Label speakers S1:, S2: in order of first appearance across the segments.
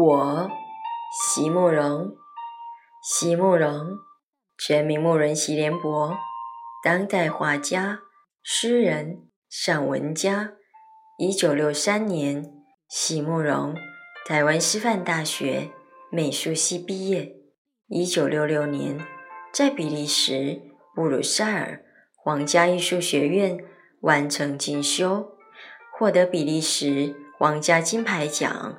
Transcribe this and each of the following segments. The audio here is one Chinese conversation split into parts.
S1: 我，席慕容，席慕容，全名慕容席联博，当代画家、诗人、散文家。一九六三年，席慕容台湾师范大学美术系毕业。一九六六年，在比利时布鲁塞尔皇家艺术学院完成进修，获得比利时皇家金牌奖。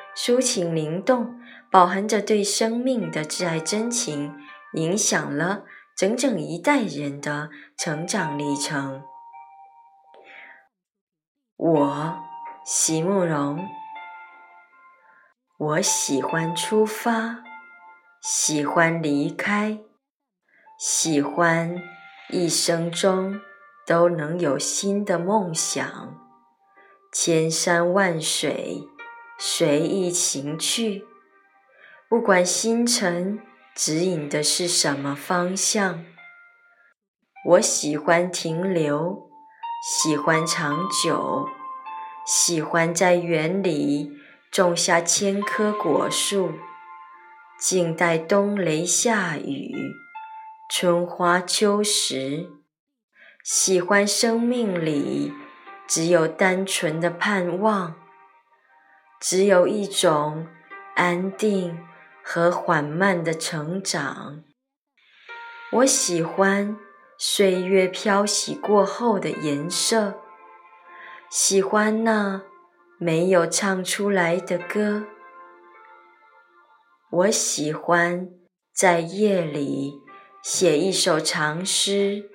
S1: 抒情灵动，饱含着对生命的挚爱真情，影响了整整一代人的成长历程。我，席慕容，我喜欢出发，喜欢离开，喜欢一生中都能有新的梦想，千山万水。随意行去，不管星辰指引的是什么方向。我喜欢停留，喜欢长久，喜欢在园里种下千棵果树，静待冬雷夏雨，春花秋实。喜欢生命里只有单纯的盼望。只有一种安定和缓慢的成长。我喜欢岁月漂洗过后的颜色，喜欢那没有唱出来的歌。我喜欢在夜里写一首长诗，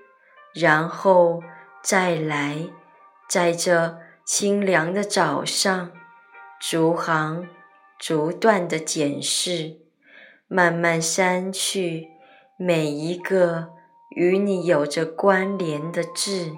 S1: 然后再来在这清凉的早上。逐行逐段的检视，慢慢删去每一个与你有着关联的字。